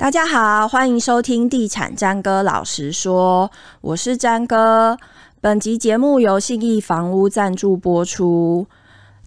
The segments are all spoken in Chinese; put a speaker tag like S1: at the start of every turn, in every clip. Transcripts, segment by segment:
S1: 大家好，欢迎收听《地产詹哥老实说》，我是詹哥。本集节目由信义房屋赞助播出。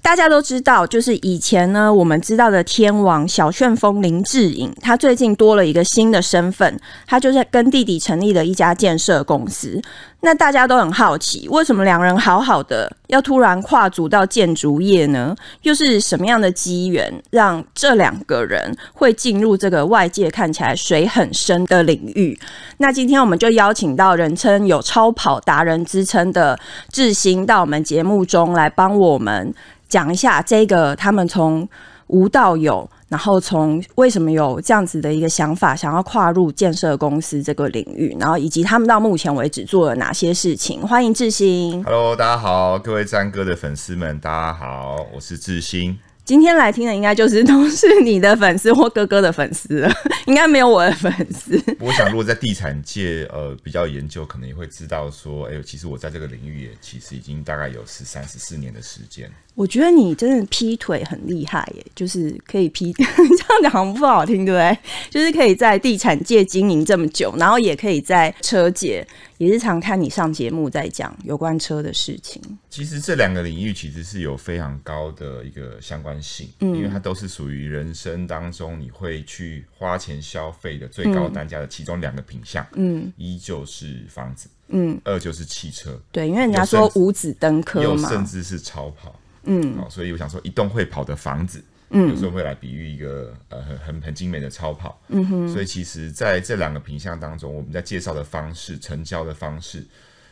S1: 大家都知道，就是以前呢，我们知道的天王小旋风林志颖，他最近多了一个新的身份，他就是跟弟弟成立了一家建设公司。那大家都很好奇，为什么两人好好的，要突然跨足到建筑业呢？又是什么样的机缘，让这两个人会进入这个外界看起来水很深的领域？那今天我们就邀请到人称有超跑达人之称的致昕到我们节目中来帮我们。讲一下这个，他们从无到有，然后从为什么有这样子的一个想法，想要跨入建设公司这个领域，然后以及他们到目前为止做了哪些事情。欢迎致昕。
S2: Hello，大家好，各位詹哥的粉丝们，大家好，我是致昕。
S1: 今天来听的应该就是都是你的粉丝或哥哥的粉丝了，应该没有我的粉丝。
S2: 我想，如果在地产界呃比较研究，可能也会知道说，哎呦，其实我在这个领域也其实已经大概有十三、十四年的时间。
S1: 我觉得你真的劈腿很厉害耶，就是可以劈，这样讲好像不好听，对不对？就是可以在地产界经营这么久，然后也可以在车界，也是常看你上节目在讲有关车的事情。
S2: 其实这两个领域其实是有非常高的一个相关性，嗯，因为它都是属于人生当中你会去花钱消费的最高单价的其中两个品项，嗯，一就是房子，嗯，二就是汽车，
S1: 对，因为人家说五子登科嘛，
S2: 甚至是超跑。嗯，好，所以我想说，一栋会跑的房子，嗯，有时候会来比喻一个呃很很很精美的超跑，嗯哼。所以其实在这两个品项当中，我们在介绍的方式、成交的方式，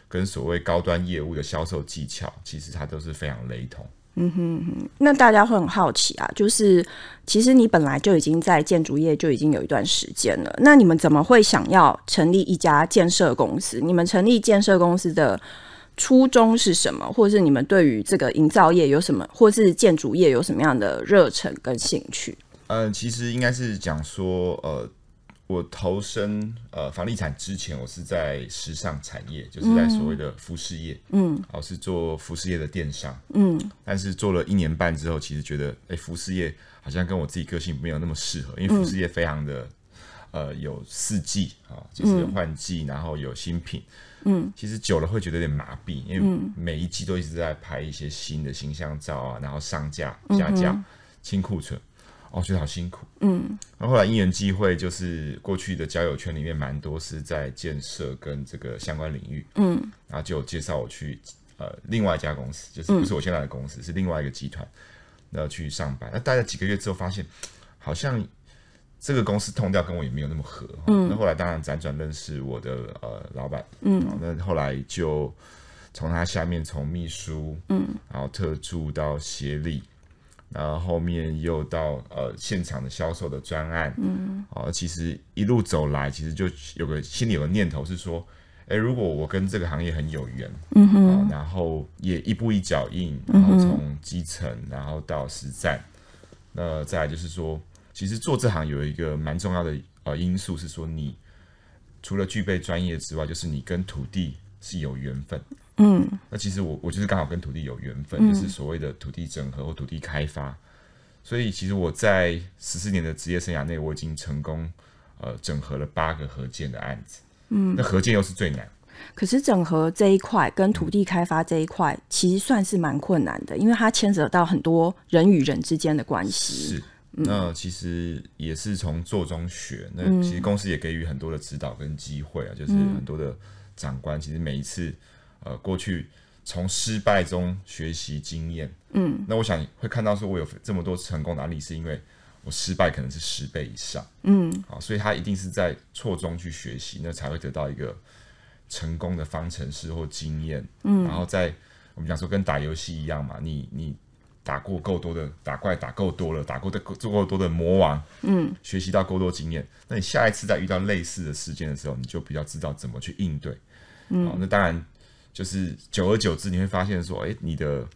S2: 跟所谓高端业务的销售技巧，其实它都是非常雷同。
S1: 嗯哼哼。那大家会很好奇啊，就是其实你本来就已经在建筑业就已经有一段时间了，那你们怎么会想要成立一家建设公司？你们成立建设公司的初衷是什么？或者是你们对于这个营造业有什么，或是建筑业有什么样的热忱跟兴趣？
S2: 嗯、呃，其实应该是讲说，呃，我投身呃房地产之前，我是在时尚产业，就是在所谓的服饰业，嗯，我是做服饰业的电商，嗯，但是做了一年半之后，其实觉得，哎、欸，服饰业好像跟我自己个性没有那么适合，因为服饰业非常的，呃，有四季啊，就是换季，然后有新品。嗯，其实久了会觉得有点麻痹，因为每一季都一直在拍一些新的形象照啊，然后上架加价、清库存，哦，觉得好辛苦。嗯，然后后来因缘际会，就是过去的交友圈里面蛮多是在建设跟这个相关领域，嗯，然后就介绍我去呃另外一家公司，就是不是我现在的公司，是另外一个集团，那去上班。那待了几个月之后，发现好像。这个公司痛掉跟我也没有那么合，嗯，那后来当然辗转认识我的呃老板，嗯，那后来就从他下面从秘书，嗯，然后特助到协理，然后后面又到呃现场的销售的专案，嗯，哦，其实一路走来，其实就有个心里有个念头是说，哎，如果我跟这个行业很有缘，嗯哼，然后也一步一脚印，然后从基层然后到实战，那再来就是说。其实做这行有一个蛮重要的呃因素是说，你除了具备专业之外，就是你跟土地是有缘分。嗯，那其实我我就是刚好跟土地有缘分，嗯、就是所谓的土地整合或土地开发。所以其实我在十四年的职业生涯内，我已经成功呃整合了八个合建的案子。嗯，那合建又是最难。
S1: 可是整合这一块跟土地开发这一块，其实算是蛮困难的，因为它牵扯到很多人与人之间的关系。
S2: 是。那其实也是从做中学，那其实公司也给予很多的指导跟机会啊，就是很多的长官，其实每一次呃过去从失败中学习经验，嗯，那我想会看到说我有这么多成功的案例，是因为我失败可能是十倍以上，嗯，好，所以他一定是在错中去学习，那才会得到一个成功的方程式或经验，嗯，然后在我们讲说跟打游戏一样嘛，你你。打过够多的打怪，打够多了，打过的做够多的魔王，嗯，学习到够多经验，那你下一次再遇到类似的事件的时候，你就比较知道怎么去应对，嗯，哦，那当然就是久而久之，你会发现说，哎，你的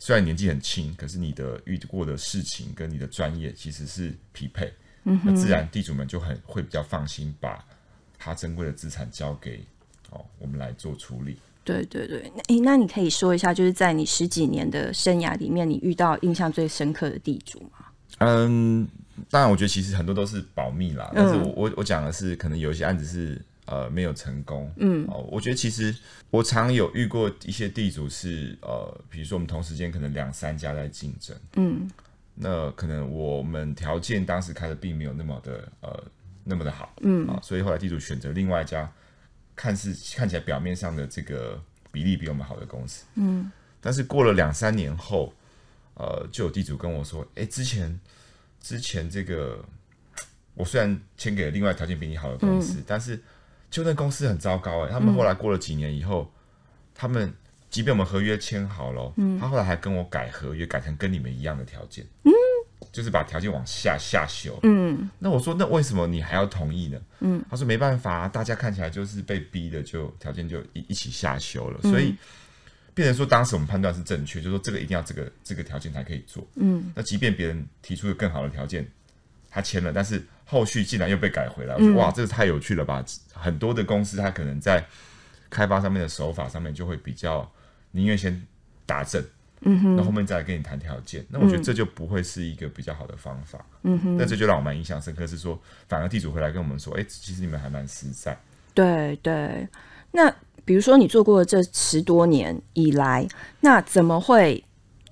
S2: 虽然年纪很轻，可是你的遇过的事情跟你的专业其实是匹配，嗯，那自然地主们就很会比较放心，把他珍贵的资产交给哦我们来做处理。
S1: 对对对，那诶，那你可以说一下，就是在你十几年的生涯里面，你遇到印象最深刻的地主吗？
S2: 嗯，当然，我觉得其实很多都是保密啦。但是我我我讲的是，可能有一些案子是呃没有成功。嗯，哦，我觉得其实我常有遇过一些地主是呃，比如说我们同时间可能两三家在竞争。嗯，那可能我们条件当时开的并没有那么的呃那么的好。嗯，啊，所以后来地主选择另外一家，看似看起来表面上的这个比例比我们好的公司。嗯，但是过了两三年后，呃，就有地主跟我说，哎，之前。之前这个，我虽然签给了另外条件比你好的公司，嗯、但是就那公司很糟糕哎、欸。他们后来过了几年以后，嗯、他们即便我们合约签好了，嗯、他后来还跟我改合约，改成跟你们一样的条件，嗯、就是把条件往下下修。嗯，那我说那为什么你还要同意呢？嗯，他说没办法，大家看起来就是被逼的，就条件就一一起下修了，所以。嗯变成说，当时我们判断是正确，就是说这个一定要这个这个条件才可以做。嗯，那即便别人提出了更好的条件，他签了，但是后续竟然又被改回来，我说哇，这个太有趣了吧！很多的公司，他可能在开发上面的手法上面就会比较宁愿先打正，嗯哼，那后面再来跟你谈条件。那我觉得这就不会是一个比较好的方法。嗯哼，那这就让我蛮印象深刻，是说反而地主回来跟我们说，哎、欸，其实你们还蛮实在。
S1: 对对，那。比如说，你做过这十多年以来，那怎么会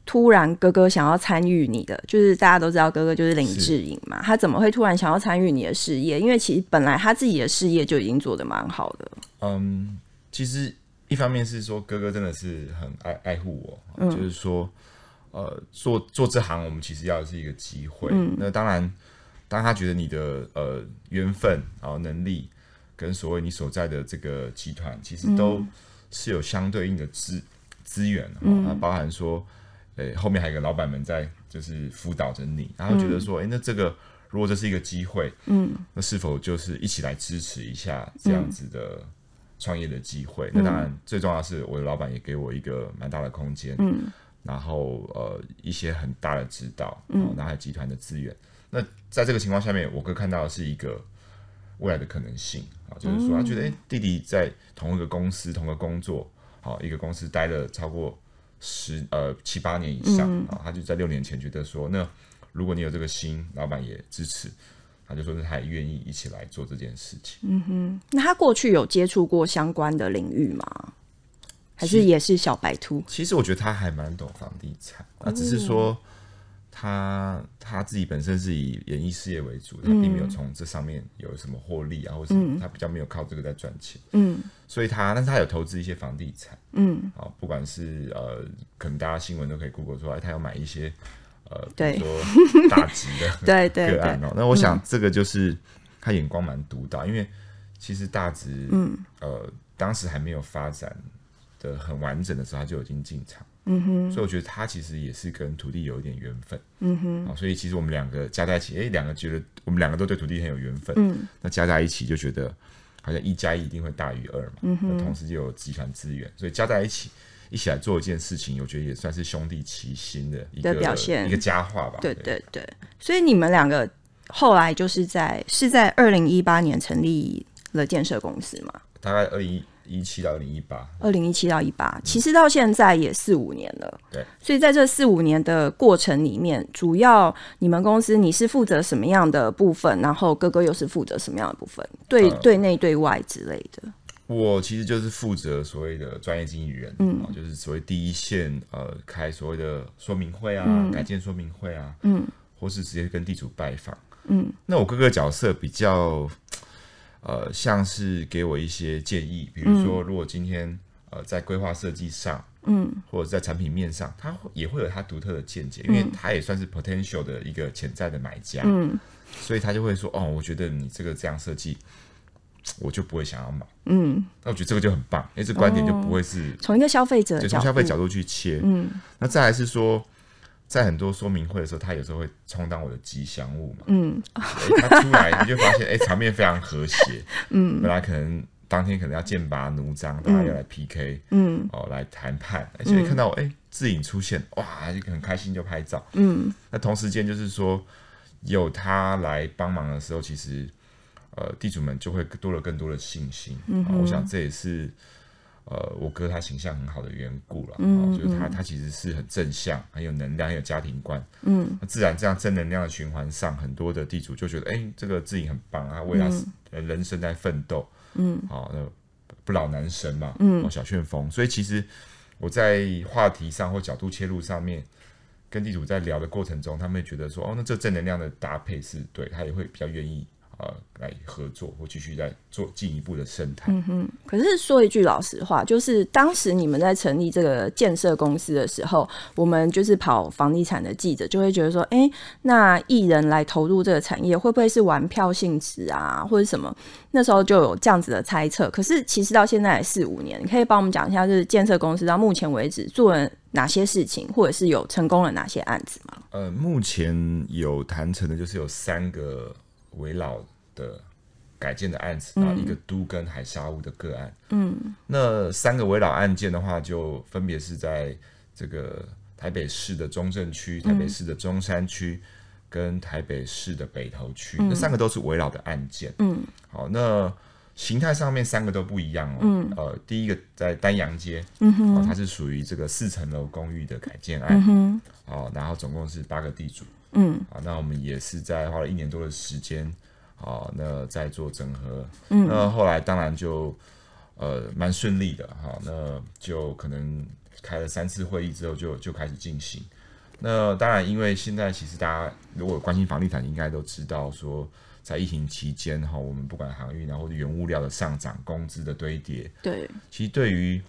S1: 突然哥哥想要参与你的？就是大家都知道哥哥就是林志颖嘛，他怎么会突然想要参与你的事业？因为其实本来他自己的事业就已经做得蛮好的。
S2: 嗯，其实一方面是说哥哥真的是很爱爱护我，嗯、就是说，呃，做做这行我们其实要的是一个机会。嗯、那当然，当他觉得你的呃缘分然后能力。跟所谓你所在的这个集团，其实都是有相对应的资资源，嗯、包含说，诶、欸，后面还有个老板们在就是辅导着你，然后觉得说，诶、欸，那这个如果这是一个机会，嗯，那是否就是一起来支持一下这样子的创业的机会？嗯、那当然，最重要的是我的老板也给我一个蛮大的空间，嗯，然后呃一些很大的指导，嗯，然后还有集团的资源。那在这个情况下面，我哥看到的是一个。未来的可能性啊，就是说他觉得，哎，弟弟在同一个公司、同个工作，好一个公司待了超过十呃七八年以上啊，他就在六年前觉得说，那如果你有这个心，老板也支持，他就说是他也愿意一起来做这件事情。
S1: 嗯哼，那他过去有接触过相关的领域吗？还是也是小白兔？
S2: 其实我觉得他还蛮懂房地产，那，只是说。他他自己本身是以演艺事业为主，他并没有从这上面有什么获利啊，或者他比较没有靠这个在赚钱。嗯，所以他，但是他有投资一些房地产。嗯，啊，不管是呃，可能大家新闻都可以 Google 出来，他要买一些呃，比如说 大级的
S1: 对对
S2: 个案哦。那我想这个就是他眼光蛮独到，因为其实大直嗯呃当时还没有发展的很完整的时候，他就已经进场。嗯哼，所以我觉得他其实也是跟土地有一点缘分。嗯哼，啊，所以其实我们两个加在一起，哎，两个觉得我们两个都对土地很有缘分。嗯，那加在一起就觉得好像一加一一定会大于二嘛。嗯哼，那同时就有集团资源，所以加在一起一起来做一件事情，我觉得也算是兄弟齐心的一个的表现，一个佳话吧。
S1: 对对对，所以你们两个后来就是在是在二零一八年成立了建设公司嘛？
S2: 大概二一。一七到二零一八，
S1: 二零一七到一八，其实到现在也四五年了。
S2: 对，
S1: 所以在这四五年的过程里面，主要你们公司你是负责什么样的部分？然后哥哥又是负责什么样的部分？对，呃、对内对外之类的。
S2: 我其实就是负责所谓的专业经理人，嗯，就是所谓第一线，呃，开所谓的说明会啊，嗯、改建说明会啊，嗯，或是直接跟地主拜访，嗯。那我哥哥角色比较。呃，像是给我一些建议，比如说，如果今天、嗯、呃在规划设计上，嗯，或者在产品面上，他也会有他独特的见解，因为他也算是 potential 的一个潜在的买家，嗯，所以他就会说，哦，我觉得你这个这样设计，我就不会想要买，嗯，那我觉得这个就很棒，因为这观点就不会是
S1: 从、哦、一个消费者，
S2: 从消费角度去切，嗯，那再来是说。在很多说明会的时候，他有时候会充当我的吉祥物嘛。嗯，他出来你就发现，哎、欸，场面非常和谐。嗯，本来可能当天可能要剑拔弩张，大家要来 PK，嗯，哦，来谈判，而且看到哎自影出现，哇，就很开心就拍照。嗯，那同时间就是说有他来帮忙的时候，其实呃地主们就会多了更多的信心。嗯哼，我想这也是呃，我哥他形象很好的缘故了，嗯，嗯，就是他他其实是很正向，很有能量，很有家庭观，嗯，那自然这样正能量的循环上，很多的地主就觉得，哎、欸，这个自己很棒啊，为他人生在奋斗，嗯，好，那不老男神嘛，嗯，小旋风，所以其实我在话题上或角度切入上面，跟地主在聊的过程中，他们会觉得说，哦，那这正能量的搭配是对，他也会比较愿意。呃，来合作或继续在做进一步的生态。
S1: 嗯哼。可是说一句老实话，就是当时你们在成立这个建设公司的时候，我们就是跑房地产的记者就会觉得说，哎、欸，那艺人来投入这个产业，会不会是玩票性质啊，或者什么？那时候就有这样子的猜测。可是其实到现在四五年，你可以帮我们讲一下，就是建设公司到目前为止做了哪些事情，或者是有成功了哪些案子吗？
S2: 呃，目前有谈成的，就是有三个。危老的改建的案子，然后一个都跟海沙屋的个案。嗯，那三个围老案件的话，就分别是在这个台北市的中正区、台北市的中山区跟台北市的北投区。那三个都是围老的案件。嗯，好，那形态上面三个都不一样哦。嗯，呃，第一个在丹阳街，嗯哼，它是属于这个四层楼公寓的改建案。嗯哼，好，然后总共是八个地主。嗯，啊，那我们也是在花了一年多的时间，啊，那在做整合，嗯，那后来当然就呃蛮顺利的，哈，那就可能开了三次会议之后就就开始进行。那当然，因为现在其实大家如果关心房地产，应该都知道说，在疫情期间哈，我们不管航运啊或者原物料的上涨、工资的堆叠，
S1: 对，
S2: 其实对于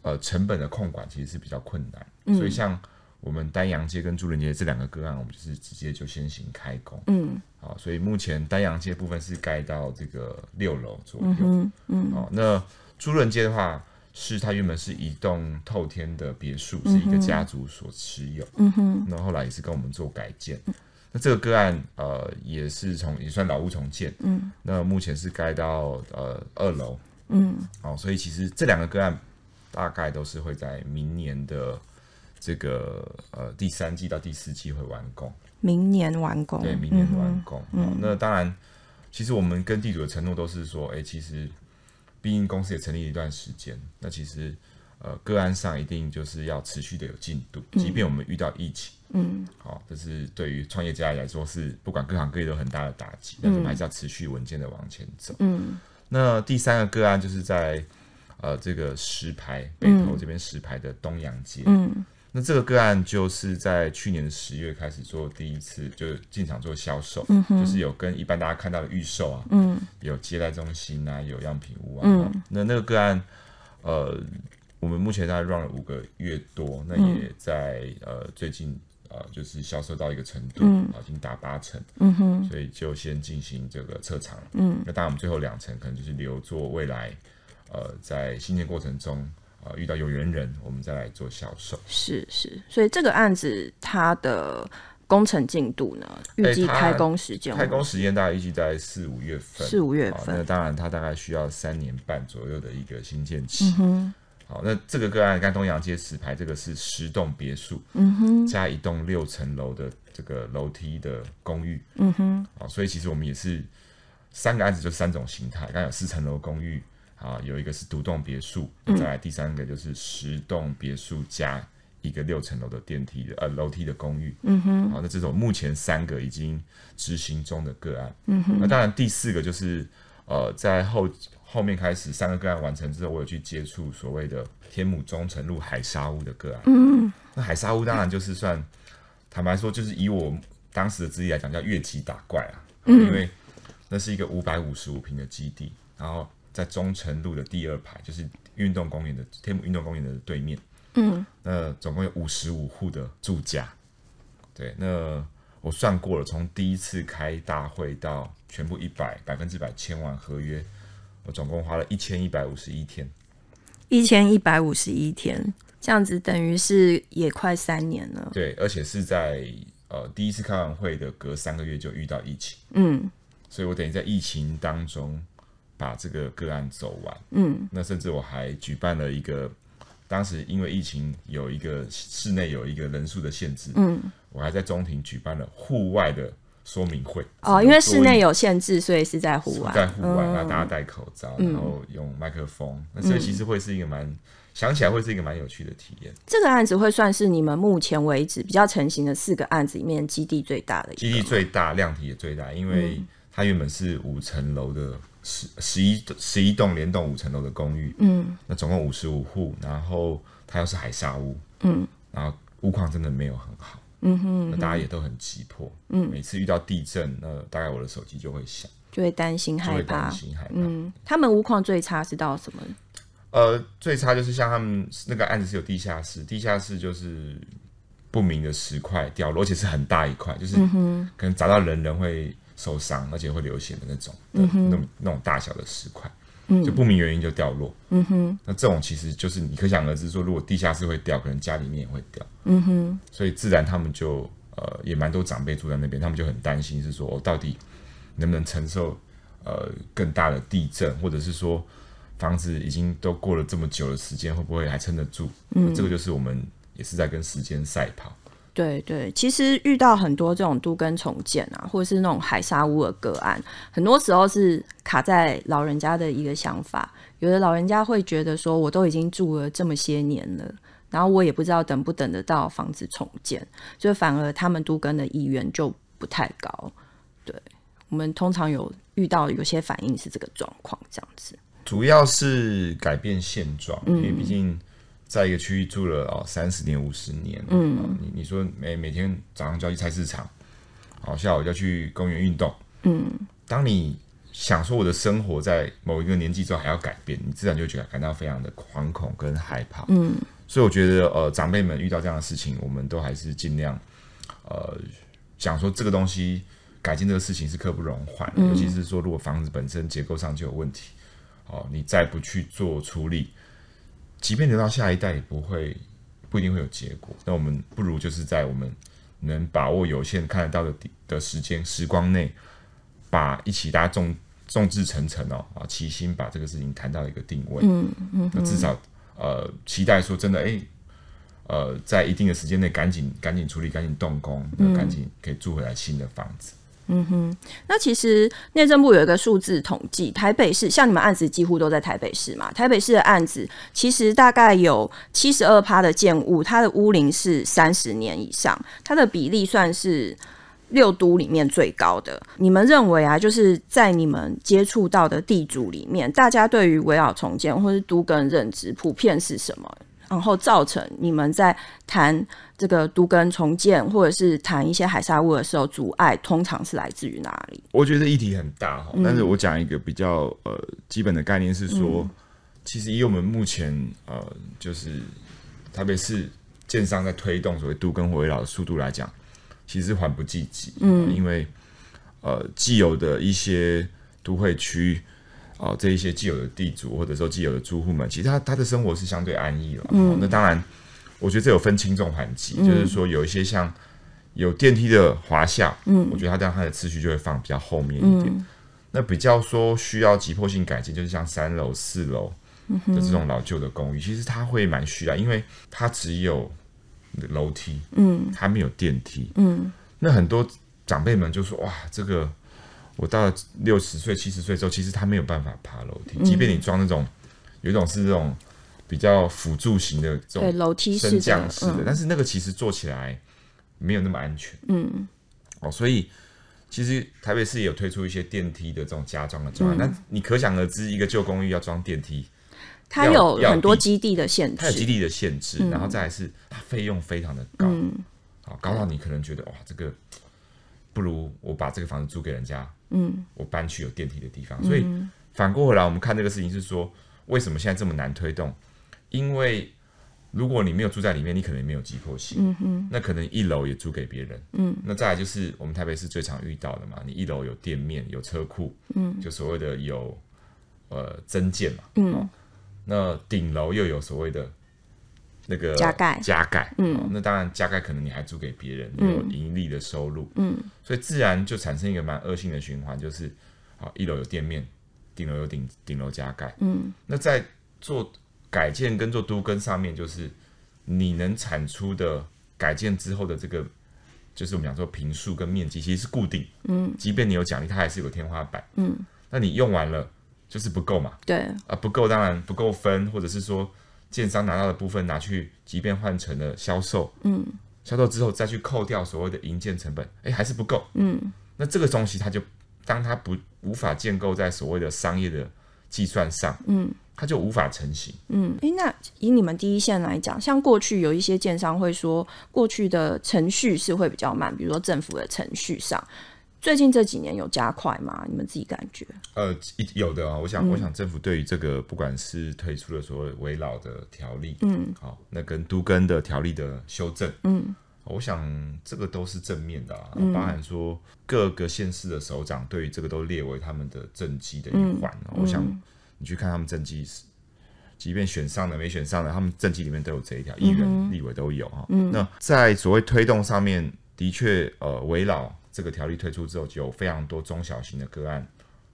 S2: 呃成本的控管其实是比较困难，嗯，所以像。我们丹阳街跟朱伦街这两个个案，我们就是直接就先行开工。嗯，好，所以目前丹阳街部分是盖到这个六楼左右。嗯嗯。好，那朱伦街的话，是它原本是一栋透天的别墅，是一个家族所持有。嗯哼。那后来也是跟我们做改建。那这个个案呃也是从也算老屋重建。嗯。那目前是盖到呃二楼。嗯。好，所以其实这两个个案大概都是会在明年的。这个呃，第三季到第四季会完工，
S1: 明年完工。
S2: 对，明年完工。嗯嗯、那当然，其实我们跟地主的承诺都是说，哎，其实毕竟公司也成立了一段时间，那其实呃，个案上一定就是要持续的有进度，即便我们遇到疫情，嗯，好、哦，这是对于创业家来说是不管各行各业都很大的打击，但是我们还是要持续稳健的往前走。嗯，那第三个个案就是在呃这个石牌北投这边石牌的东阳街，嗯。嗯那这个个案就是在去年的十月开始做第一次，就进场做销售，嗯、就是有跟一般大家看到的预售啊，嗯、有接待中心啊，有样品屋啊。嗯、那那个个案，呃，我们目前大概 run 了五个月多，那也在、嗯、呃最近呃就是销售到一个程度，嗯、已经达八成，嗯、哼所以就先进行这个撤场。嗯，那当然我们最后两成可能就是留作未来，呃，在新建过程中。啊，遇到有缘人，我们再来做销售。
S1: 是是，所以这个案子它的工程进度呢，预计开工时间、
S2: 欸，开工时间大概预计在四五月份。
S1: 四五月份，
S2: 那当然它大概需要三年半左右的一个新建期。嗯、好，那这个个案，刚东阳街石牌，这个是十栋别墅，嗯哼，加一栋六层楼的这个楼梯的公寓，嗯哼，好，所以其实我们也是三个案子，就三种形态，刚刚有四层楼公寓。啊，有一个是独栋别墅，再来第三个就是十栋别墅加一个六层楼的电梯的呃楼梯的公寓。嗯哼，好，那这种目前三个已经执行中的个案。嗯哼，那当然第四个就是呃在后后面开始三个个案完成之后，我有去接触所谓的天母中诚路海沙屋的个案。嗯哼，那海沙屋当然就是算坦白说，就是以我当时的资历来讲，叫越级打怪啊。嗯，因为那是一个五百五十五平的基地，然后。在中城路的第二排，就是运动公园的天母运动公园的对面。嗯，那总共有五十五户的住家。对，那我算过了，从第一次开大会到全部一百百分之百签完合约，我总共花了一千一百五十一天。
S1: 一千一百五十一天，这样子等于是也快三年了。
S2: 对，而且是在呃第一次开完会的隔三个月就遇到疫情。嗯，所以我等于在疫情当中。把这个个案走完，嗯，那甚至我还举办了一个，当时因为疫情有一个室内有一个人数的限制，嗯，我还在中庭举办了户外的说明会
S1: 哦，因为室内有限制，所以是在户外，
S2: 在户外，那大家戴口罩，然后用麦克风，那所以其实会是一个蛮想起来会是一个蛮有趣的体验。
S1: 这个案子会算是你们目前为止比较成型的四个案子里面基地最大的，
S2: 基地最大，量体也最大，因为它原本是五层楼的十十一十一栋连栋五层楼的公寓，嗯，那总共五十五户，然后它又是海砂屋，嗯，然后屋况真的没有很好。嗯哼，那大家也都很急迫。嗯，每次遇到地震，那大概我的手机就会响，
S1: 就会担心害怕。
S2: 担心害怕。
S1: 嗯，他们屋况最差是到什么？
S2: 呃，最差就是像他们那个案子是有地下室，地下室就是不明的石块掉落，而且是很大一块，就是可能砸到人人会受伤，而且会流血的那种，嗯，那种那种大小的石块。就不明原因就掉落，嗯哼，那这种其实就是你可想而知，说如果地下室会掉，可能家里面也会掉，嗯哼，所以自然他们就呃也蛮多长辈住在那边，他们就很担心，是说我、哦、到底能不能承受呃更大的地震，或者是说房子已经都过了这么久的时间，会不会还撑得住？嗯，这个就是我们也是在跟时间赛跑。
S1: 对对，其实遇到很多这种都跟重建啊，或者是那种海沙屋的个案，很多时候是卡在老人家的一个想法。有的老人家会觉得说，我都已经住了这么些年了，然后我也不知道等不等得到房子重建，所以反而他们都跟的意愿就不太高。对，我们通常有遇到有些反应是这个状况，这样子。
S2: 主要是改变现状，嗯、因为毕竟。在一个区域住了哦三十年五十年，嗯，哦、你你说每每天早上就要去菜市场，好、哦、下午就要去公园运动，嗯，当你想说我的生活在某一个年纪之后还要改变，你自然就觉得感到非常的惶恐跟害怕，嗯，所以我觉得呃长辈们遇到这样的事情，我们都还是尽量呃想说这个东西改进这个事情是刻不容缓，嗯、尤其是说如果房子本身结构上就有问题，哦，你再不去做处理。即便留到下一代，也不会不一定会有结果。那我们不如就是在我们能把握有限看得到的的时间时光内，把一起大家众众志成城哦啊，齐心把这个事情谈到一个定位。嗯嗯，那至少呃期待说真的，哎、欸，呃，在一定的时间内赶紧赶紧处理，赶紧动工，赶紧可以住回来新的房子。
S1: 嗯嗯哼，那其实内政部有一个数字统计，台北市像你们案子几乎都在台北市嘛，台北市的案子其实大概有七十二趴的建物，它的屋龄是三十年以上，它的比例算是六都里面最高的。你们认为啊，就是在你们接触到的地主里面，大家对于危老重建或是都更认知普遍是什么？然后造成你们在谈这个都更重建，或者是谈一些海砂屋的时候，阻碍通常是来自于哪里？
S2: 我觉得议题很大哈，嗯、但是我讲一个比较呃基本的概念是说，嗯、其实以我们目前呃就是特别是建商在推动所谓都更或危老的速度来讲，其实缓不济急，嗯、呃，因为呃既有的一些都会区。哦，这一些既有的地主或者说既有的住户们，其实他他的生活是相对安逸了。嗯、哦，那当然，我觉得这有分轻重缓急，嗯、就是说有一些像有电梯的华夏，嗯，我觉得它这样它的次序就会放比较后面一点。嗯、那比较说需要急迫性改进，就是像三楼、四楼的这种老旧的公寓，嗯、其实它会蛮需要，因为它只有楼梯，嗯，它没有电梯，嗯，那很多长辈们就说哇，这个。我到了六十岁、七十岁之后，其实他没有办法爬楼梯。即便你装那种，有一种是这种比较辅助型的这种楼梯升降式的，但是那个其实做起来没有那么安全。嗯，哦，所以其实台北市也有推出一些电梯的这种加装的装，那你可想而知，一个旧公寓要装电梯，
S1: 它有很多基地的限制，
S2: 它有基地的限制，然后再来是它费用非常的高，好高到你可能觉得哇，这个不如我把这个房子租给人家。嗯，我搬去有电梯的地方，所以反过回来，我们看这个事情是说，为什么现在这么难推动？因为如果你没有住在里面，你可能没有急迫性。嗯哼，那可能一楼也租给别人。嗯，那再来就是我们台北市最常遇到的嘛，你一楼有店面、有车库，嗯，就所谓的有呃增建嘛。嗯，哦，那顶楼又有所谓的。那个加盖。加盖，嗯、哦，那当然加盖可能你还租给别人，嗯、有盈利的收入，嗯，所以自然就产生一个蛮恶性的循环，就是，好，一楼有店面，顶楼有顶顶楼加盖，嗯，那在做改建跟做都更上面，就是你能产出的改建之后的这个就是我们讲说平数跟面积其实是固定，嗯，即便你有奖励，它还是有天花板，嗯，那你用完了就是不够嘛，
S1: 对，
S2: 啊不够当然不够分，或者是说建商拿到的部分拿去，即便换成了销售，嗯，销售之后再去扣掉所谓的营建成本，哎、欸、还是不够，嗯，那这个东西它就当它不无法建构在所谓的商业的计算上，嗯。它就无法成型。
S1: 嗯，诶，那以你们第一线来讲，像过去有一些建商会说，过去的程序是会比较慢，比如说政府的程序上，最近这几年有加快吗？你们自己感觉？
S2: 呃，有的啊、哦。我想，嗯、我想政府对于这个，不管是推出了所谓围老的条例，嗯，好，那跟都根的条例的修正，嗯，我想这个都是正面的啊，嗯、包含说各个县市的首长对于这个都列为他们的政绩的一环、嗯、我想。你去看他们政绩，即便选上了没选上了，他们政绩里面都有这一条，议员、立委都有哈。嗯、那在所谓推动上面，的确，呃，围老这个条例推出之后，就有非常多中小型的个案，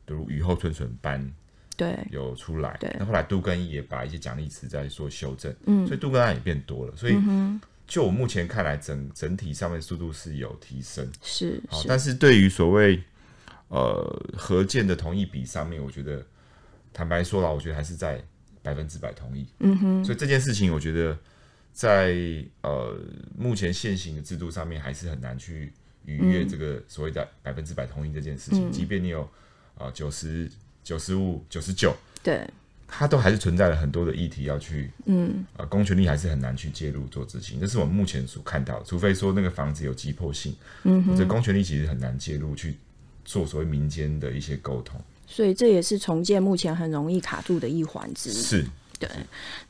S2: 比如雨后春笋般，对，有出来。对，那后来杜根也把一些奖励词在做修正，嗯，所以杜根案也变多了。所以，就我目前看来整，整整体上面速度是有提升，
S1: 是，
S2: 好，但是对于所谓呃合建的同意比上面，我觉得。坦白说了，我觉得还是在百分之百同意。嗯哼，所以这件事情，我觉得在呃目前现行的制度上面，还是很难去逾越这个所谓的百分之百同意这件事情。嗯、即便你有啊九十九十五九十九，对，它都还是存在了很多的议题要去，嗯啊，公权力还是很难去介入做执行。这是我们目前所看到的，除非说那个房子有急迫性，嗯哼，这公权力其实很难介入去做所谓民间的一些沟通。
S1: 所以这也是重建目前很容易卡住的一环之一。
S2: 是，
S1: 对。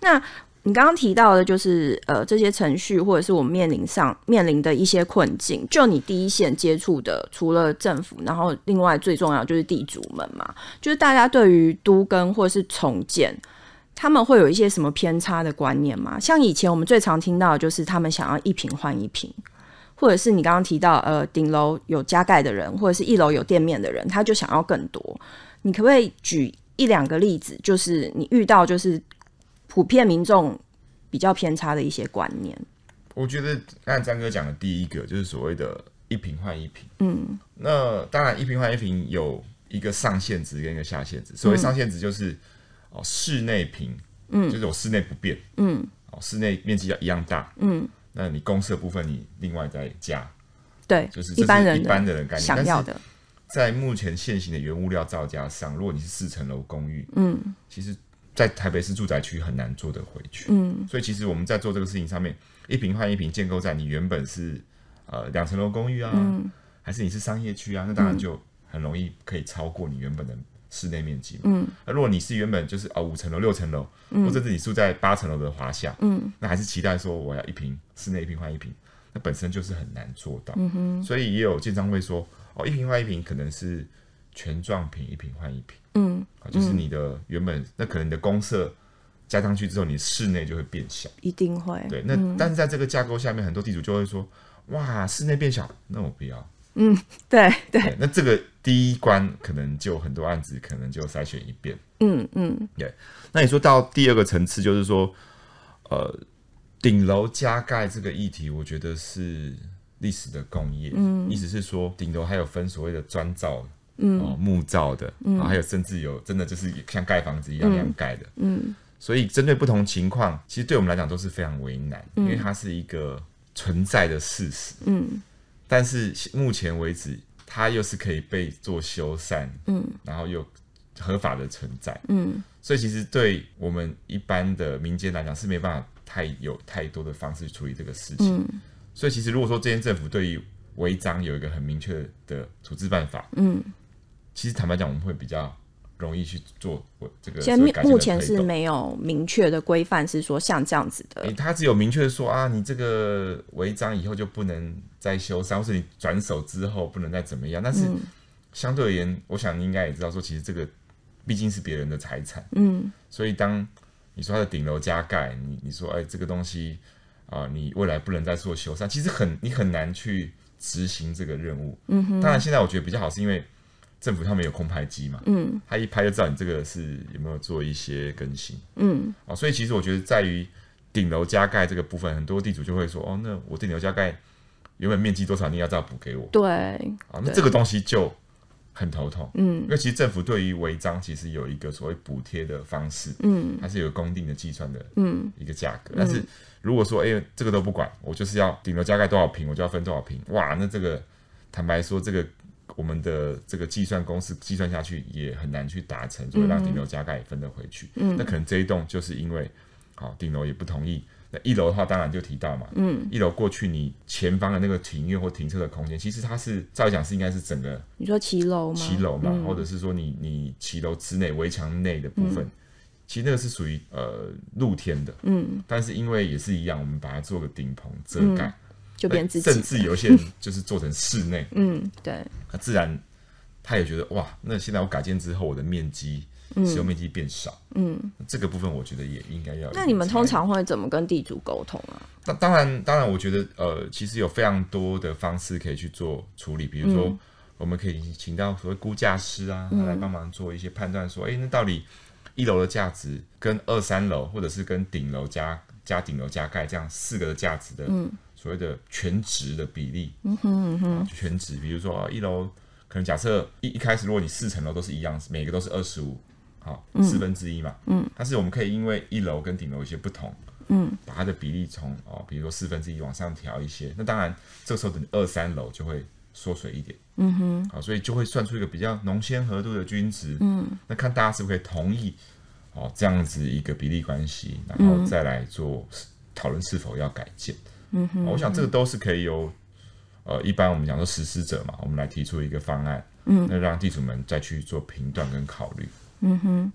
S1: 那你刚刚提到的，就是呃，这些程序或者是我们面临上面临的一些困境。就你第一线接触的，除了政府，然后另外最重要就是地主们嘛，就是大家对于都更或者是重建，他们会有一些什么偏差的观念吗？像以前我们最常听到就是他们想要一坪换一坪。或者是你刚刚提到，呃，顶楼有加盖的人，或者是一楼有店面的人，他就想要更多。你可不可以举一两个例子，就是你遇到就是普遍民众比较偏差的一些观念？
S2: 我觉得按张哥讲的第一个，就是所谓的一瓶换一瓶。嗯，那当然一瓶换一瓶有一个上限值跟一个下限值。所谓上限值就是、嗯、哦，室内坪，嗯，就是我室内不变，嗯，哦，室内面积要一样大，嗯。那你公设部分你另外再加，
S1: 对，
S2: 就是
S1: 一般人
S2: 一般的人概念
S1: 想要的。
S2: 在目前现行的原物料造价上，如果你是四层楼公寓，嗯，其实，在台北市住宅区很难做得回去，嗯，所以其实我们在做这个事情上面，一平换一平建构在你原本是呃两层楼公寓啊，嗯，还是你是商业区啊，那当然就很容易可以超过你原本的。室内面积，嗯，那如果你是原本就是啊五层楼、六层楼，嗯、或者是你住在八层楼的华夏，嗯，那还是期待说我要一平室内一平换一平，那本身就是很难做到，嗯哼，所以也有建商会说，哦，一平换一平可能是权状品一瓶换一瓶，嗯，啊，就是你的原本、嗯、那可能你的公设加上去之后，你室内就会变小，
S1: 一定会，
S2: 对，那、嗯、但是在这个架构下面，很多地主就会说，哇，室内变小，那我不要。
S1: 嗯，对对，
S2: 那这个第一关可能就很多案子可能就筛选一遍。嗯嗯，对。那你说到第二个层次，就是说，呃，顶楼加盖这个议题，我觉得是历史的工业。嗯，意思是说，顶楼还有分所谓的砖造，嗯，哦，木造的，嗯，还有甚至有真的就是像盖房子一样那样盖的。嗯，所以针对不同情况，其实对我们来讲都是非常为难，因为它是一个存在的事实。嗯。但是目前为止，它又是可以被做修缮，嗯，然后又合法的存在，嗯，所以其实对我们一般的民间来讲是没办法太有太多的方式处理这个事情，嗯，所以其实如果说这边政府对于违章有一个很明确的处置办法，嗯，其实坦白讲我们会比较。容易去做我这个。
S1: 现在目前是没有明确的规范，是说像这样子的。
S2: 他只有明确的说啊，你这个违章以后就不能再修缮，或是你转手之后不能再怎么样。但是相对而言，我想你应该也知道，说其实这个毕竟是别人的财产。嗯。所以当你说他的顶楼加盖，你你说哎这个东西啊，你未来不能再做修缮，其实很你很难去执行这个任务。嗯哼。当然现在我觉得比较好，是因为。政府他们有空拍机嘛？嗯，他一拍就知道你这个是有没有做一些更新。嗯，哦，所以其实我觉得在于顶楼加盖这个部分，很多地主就会说，哦，那我顶楼加盖原本面积多少，你要再补给我。
S1: 对，
S2: 啊，那这个东西就很头痛。
S1: 嗯，
S2: 因为其实政府对于违章其实有一个所谓补贴的方式，
S1: 嗯，
S2: 它是有公定的计算的，
S1: 嗯，
S2: 一个价格。但是如果说，哎、欸，这个都不管，我就是要顶楼加盖多少平，我就要分多少平，哇，那这个坦白说，这个我们的这个计算公式计算下去也很难去达成，所以让顶楼加盖也分得回去。嗯，那可能这一栋就是因为，好，顶楼也不同意。那一楼的话，当然就提到嘛，嗯，一楼过去你前方的那个庭院或停车的空间，其实它是照理讲是应该是整个，
S1: 你说骑楼吗？
S2: 骑楼嘛，嗯、或者是说你你骑楼之内围墙内的部分，嗯、其实那个是属于呃露天的，嗯，但是因为也是一样，我们把它做个顶棚遮盖、嗯，就变自己，甚至有些人就是做成室内，
S1: 嗯，对，
S2: 那自然他也觉得哇，那现在我改建之后，我的面积。使用面积变少，嗯，这个部分我觉得也应该要。
S1: 那你们通常会怎么跟地主沟通啊？
S2: 那当然，当然，我觉得呃，其实有非常多的方式可以去做处理，比如说，嗯、我们可以请到所谓估价师啊，他来帮忙做一些判断，说，哎、那到底一楼的价值跟二三楼，或者是跟顶楼加加顶楼加盖这样四个的价值的，所谓的全值的比例，嗯哼嗯哼，全值，比如说一楼可能假设一一开始，如果你四层楼都是一样，每个都是二十五。好，四分之一嘛，嗯，但是我们可以因为一楼跟顶楼有些不同，嗯，把它的比例从哦，比如说四分之一往上调一些，那当然这个时候等二三楼就会缩水一点，嗯哼，好，所以就会算出一个比较浓纤合度的均值，嗯，那看大家是不是可以同意哦这样子一个比例关系，然后再来做讨论是否要改建，嗯哼，我想这个都是可以由呃一般我们讲说实施者嘛，我们来提出一个方案，嗯，那让地主们再去做评断跟考虑。
S1: 嗯哼，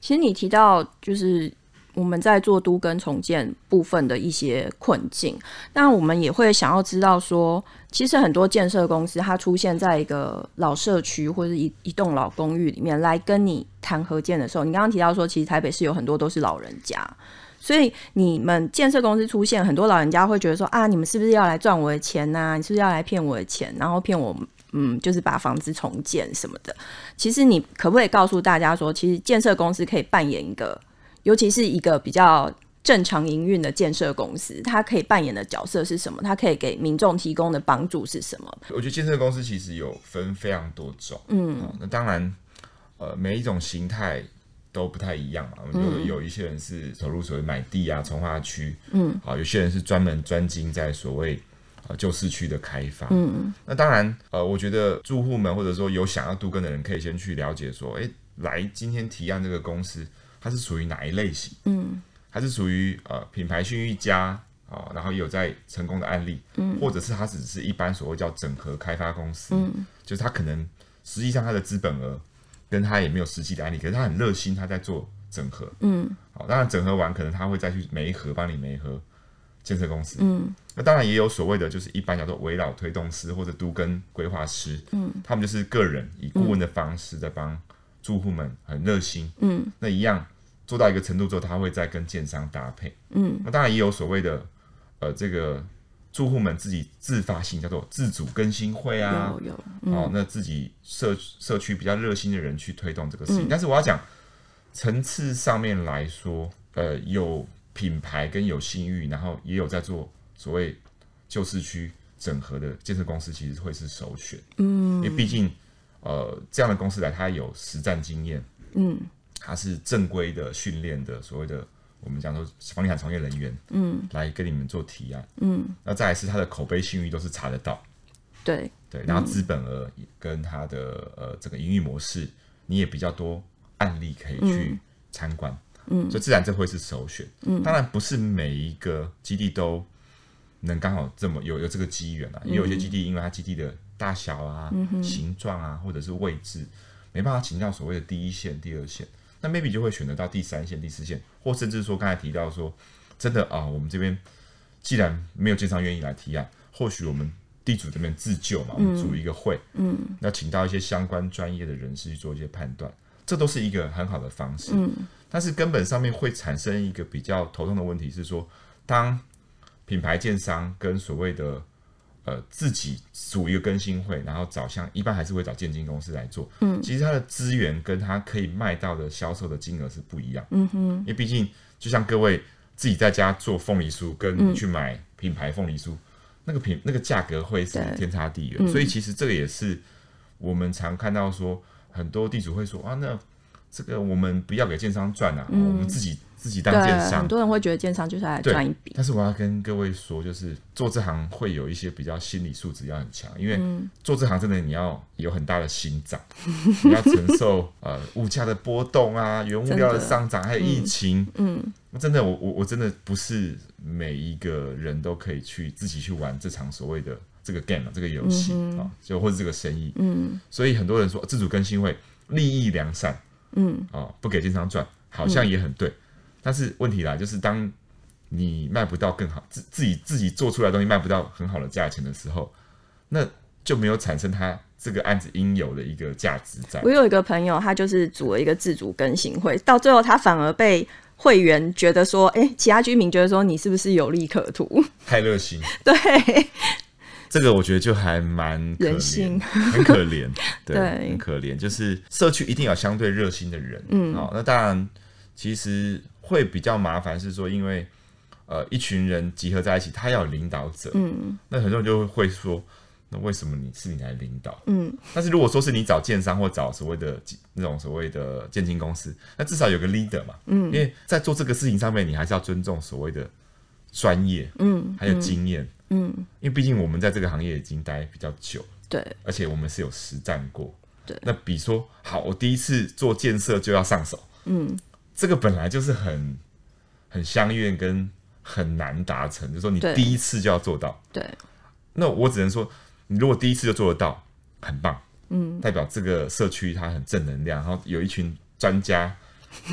S1: 其实你提到就是我们在做都跟重建部分的一些困境，那我们也会想要知道说，其实很多建设公司它出现在一个老社区或者一一栋老公寓里面来跟你谈合建的时候，你刚刚提到说，其实台北市有很多都是老人家，所以你们建设公司出现很多老人家会觉得说啊，你们是不是要来赚我的钱呐、你是不是要来骗我的钱，然后骗我？嗯，就是把房子重建什么的。其实你可不可以告诉大家说，其实建设公司可以扮演一个，尤其是一个比较正常营运的建设公司，它可以扮演的角色是什么？它可以给民众提供的帮助是什么？
S2: 我觉得建设公司其实有分非常多种。嗯，哦、那当然，呃，每一种形态都不太一样嘛。有、嗯、有一些人是投入所谓买地啊、从化区。嗯，好、哦，有些人是专门专精在所谓。啊，旧市区的开发，嗯，那当然，呃，我觉得住户们或者说有想要都更的人，可以先去了解说，哎、欸，来今天提案这个公司，它是属于哪一类型？嗯，它是属于呃品牌信誉佳啊，然后也有在成功的案例，嗯，或者是它只是一般所谓叫整合开发公司，嗯，就是它可能实际上它的资本额跟它也没有实际的案例，可是它很热心，它在做整合，嗯，好，当然整合完可能他会再去媒合帮你媒合建设公司，嗯。那当然也有所谓的，就是一般叫做围绕推动师或者都跟规划师，嗯，他们就是个人以顾问的方式在帮住户们很热心，嗯，那一样做到一个程度之后，他会再跟建商搭配，嗯，那当然也有所谓的，呃，这个住户们自己自发性叫做自主更新会啊，有有，嗯、哦，那自己社社区比较热心的人去推动这个事情，嗯、但是我要讲层次上面来说，呃，有品牌跟有信誉，然后也有在做。所谓旧市区整合的建设公司，其实会是首选，嗯，因为毕竟，呃，这样的公司来，它有实战经验，嗯，它是正规的训练的，所谓的我们讲说房地产从业人员，嗯，来跟你们做提案，嗯，那再来是他的口碑信誉都是查得到，
S1: 对。
S2: 对，然后资本额跟他的呃这个营运模式，你也比较多案例可以去参观，嗯，所以自然这会是首选，嗯，当然不是每一个基地都。能刚好这么有有这个机缘啊，也有些基地因为它基地的大小啊、嗯、形状啊，或者是位置，没办法请教所谓的第一线、第二线，那 maybe 就会选择到第三线、第四线，或甚至说刚才提到说，真的啊，我们这边既然没有建商愿意来提案，或许我们地主这边自救嘛，我们组一个会，嗯，那请到一些相关专业的人士去做一些判断，这都是一个很好的方式。嗯，但是根本上面会产生一个比较头痛的问题是说，当品牌建商跟所谓的呃自己组一个更新会，然后找像一般还是会找建金公司来做。嗯，其实它的资源跟它可以卖到的销售的金额是不一样。嗯哼，因为毕竟就像各位自己在家做凤梨酥，跟你去买品牌凤梨酥，那个品那个价格会是天差地远。所以其实这个也是我们常看到说，很多地主会说啊，那这个我们不要给建商赚啊，嗯、我们自己。自己当建商，
S1: 很多人会觉得建商就是来赚一笔。
S2: 但是我要跟各位说，就是做这行会有一些比较心理素质要很强，因为做这行真的你要有很大的心脏，嗯、你要承受呃物价的波动啊，原物料的上涨，还有疫情。嗯，嗯真的，我我我真的不是每一个人都可以去自己去玩这场所谓的这个 game 这个游戏啊、嗯哦，就或者这个生意。嗯，所以很多人说自主更新会利益良善，嗯啊、哦，不给经商赚，好像也很对。嗯但是问题来，就是当你卖不到更好自自己自己做出来的东西卖不到很好的价钱的时候，那就没有产生他这个案子应有的一个价值在。
S1: 我有一个朋友，他就是组了一个自主更新会，到最后他反而被会员觉得说，哎、欸，其他居民觉得说你是不是有利可图？
S2: 太热心。
S1: 对，
S2: 这个我觉得就还蛮
S1: 人性，
S2: 很可怜，对，对。很可怜。就是社区一定要相对热心的人，嗯，好，那当然其实。会比较麻烦，是说因为呃一群人集合在一起，他要有领导者，嗯，那很多人就会说，那为什么你是你来领导？嗯，但是如果说是你找建商或找所谓的那种所谓的建金公司，那至少有个 leader 嘛，嗯，因为在做这个事情上面，你还是要尊重所谓的专业，嗯，还有经验，嗯，嗯，因为毕竟我们在这个行业已经待比较久，
S1: 对，
S2: 而且我们是有实战过，对，那比说好，我第一次做建设就要上手，嗯。这个本来就是很很相远跟很难达成，就是说你第一次就要做到。
S1: 对，
S2: 那我只能说，你如果第一次就做得到，很棒，嗯，代表这个社区它很正能量，然后有一群专家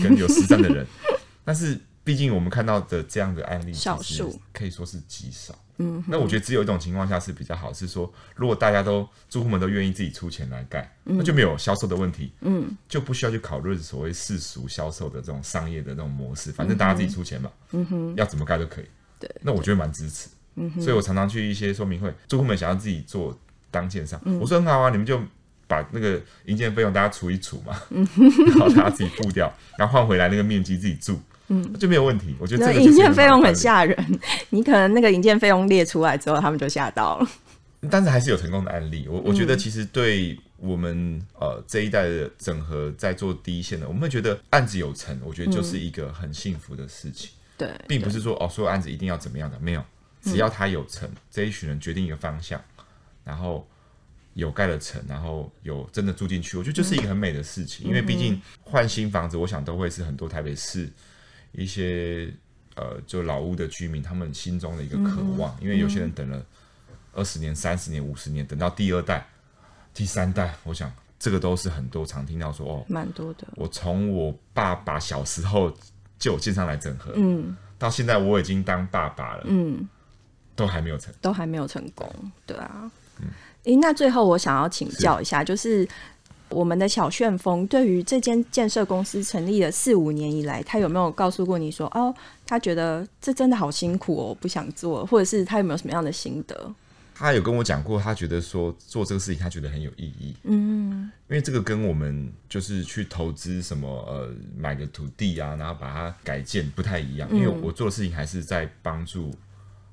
S2: 跟有实战的人。但是毕竟我们看到的这样的案例，少数。可以说是极少。嗯，那我觉得只有一种情况下是比较好，是说如果大家都住户们都愿意自己出钱来盖，嗯、那就没有销售的问题，嗯，就不需要去考虑所谓世俗销售的这种商业的这种模式，反正大家自己出钱嘛，嗯哼，要怎么盖都可以，对，那我觉得蛮支持，嗯哼，所以我常常去一些说明会，住户们想要自己做当建商，嗯、我说很好啊，你们就把那个营建费用大家除一除嘛，嗯。哼，然后大家自己付掉，然后换回来那个面积自己住。嗯，就没有问题。我觉得这个
S1: 营建费用很吓人，你可能那个营建费用列出来之后，他们就吓到了。
S2: 但是还是有成功的案例。我我觉得其实对我们呃这一代的整合在做第一线的，我们会觉得案子有成，我觉得就是一个很幸福的事情。对，并不是说哦，所有案子一定要怎么样的，没有，只要他有成，这一群人决定一个方向，然后有盖了成，然后有真的住进去，我觉得就是一个很美的事情。因为毕竟换新房子，我想都会是很多台北市。一些呃，就老屋的居民，他们心中的一个渴望，嗯、因为有些人等了二十年、三十年、五十年，等到第二代、第三代，我想这个都是很多常听到说哦，
S1: 蛮多的。
S2: 我从我爸爸小时候就有建商来整合，嗯，到现在我已经当爸爸了，嗯，都还没有成，
S1: 都还没有成功，对啊，嗯，诶，那最后我想要请教一下，是就是。我们的小旋风对于这间建设公司成立了四五年以来，他有没有告诉过你说，哦，他觉得这真的好辛苦哦，不想做，或者是他有没有什么样的心得？
S2: 他有跟我讲过，他觉得说做这个事情，他觉得很有意义。嗯，因为这个跟我们就是去投资什么呃买个土地啊，然后把它改建不太一样。因为我做的事情还是在帮助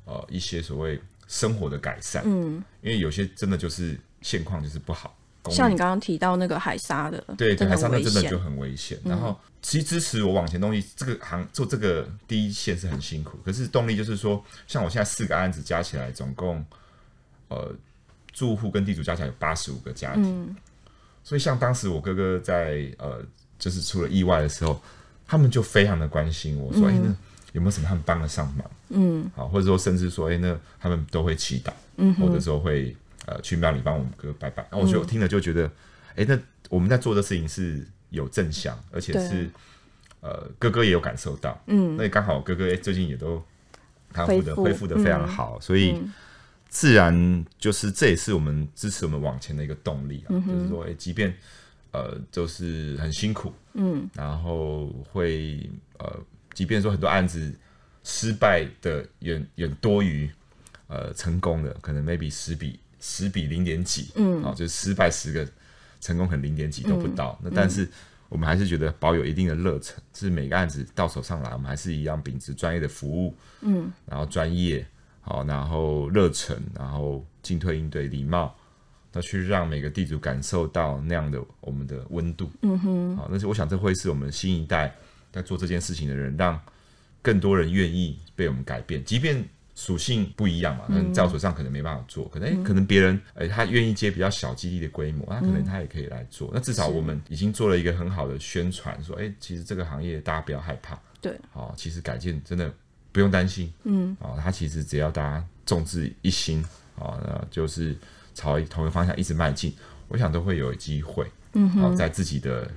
S2: 呃一些所谓生活的改善。嗯，因为有些真的就是现况就是不好。
S1: 像你刚刚提到那个海沙的，
S2: 对，海沙那真的就很危险。嗯、然后，其实支持我往前动力，这个行做这个第一线是很辛苦。可是动力就是说，像我现在四个案子加起来，总共呃住户跟地主加起来有八十五个家庭。嗯、所以，像当时我哥哥在呃就是出了意外的时候，他们就非常的关心我说：“哎、嗯，那有没有什么他们帮得上忙？”嗯，好，或者说甚至说：“哎，那他们都会祈祷，嗯哼，或者说会。”呃，去庙里帮我们哥拜拜，那我就听了就觉得，哎、嗯欸，那我们在做的事情是有正向，而且是呃，哥哥也有感受到，嗯，那刚好哥哥哎、欸、最近也都康复的恢复。的非常好，嗯、所以自然就是这也是我们支持我们往前的一个动力啊，嗯、就是说，哎、欸，即便呃就是很辛苦，嗯，然后会呃，即便说很多案子失败的远远多于呃成功的，可能 maybe 十比。十比零点几，嗯，哦，就是失败十个，成功可能零点几都不到。嗯、那但是我们还是觉得保有一定的热忱，就是每个案子到手上来，我们还是一样秉持专业的服务，嗯，然后专业，好，然后热忱，然后进退应对、礼貌，那去让每个地主感受到那样的我们的温度。嗯哼，好，但是我想这会是我们新一代在做这件事情的人，让更多人愿意被我们改变，即便属性不一样嘛，那在我手上可能没办法做，可能、欸、可能别人哎、欸、他愿意接比较小基地的规模，那可能他也可以来做。那至少我们已经做了一个很好的宣传，说哎、欸，其实这个行业大家不要害怕。
S1: 对，
S2: 好，其实改建真的。不用担心，嗯，啊，他其实只要大家众志一心，啊，那就是朝同一个方向一直迈进，我想都会有机会，嗯哼，在自己的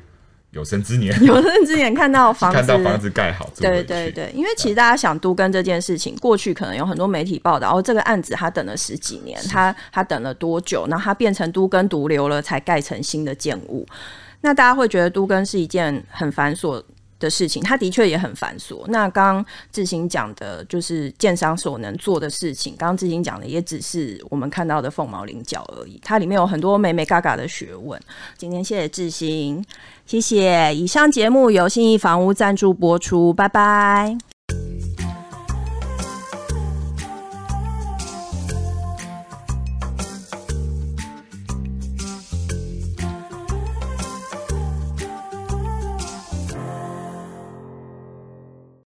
S2: 有生之年，
S1: 有生之年看到房子，
S2: 看到房子盖好，
S1: 对对对，因为其实大家想都跟这件事情，过去可能有很多媒体报道，哦，这个案子他等了十几年，他他等了多久，然后他变成都跟毒瘤了，才盖成新的建物，那大家会觉得都跟是一件很繁琐的事情，它的确也很繁琐。那刚刚致昕讲的，就是建商所能做的事情。刚刚志兴讲的，也只是我们看到的凤毛麟角而已。它里面有很多美美嘎嘎的学问。今天谢谢志兴，谢谢。以上节目由信义房屋赞助播出，拜拜。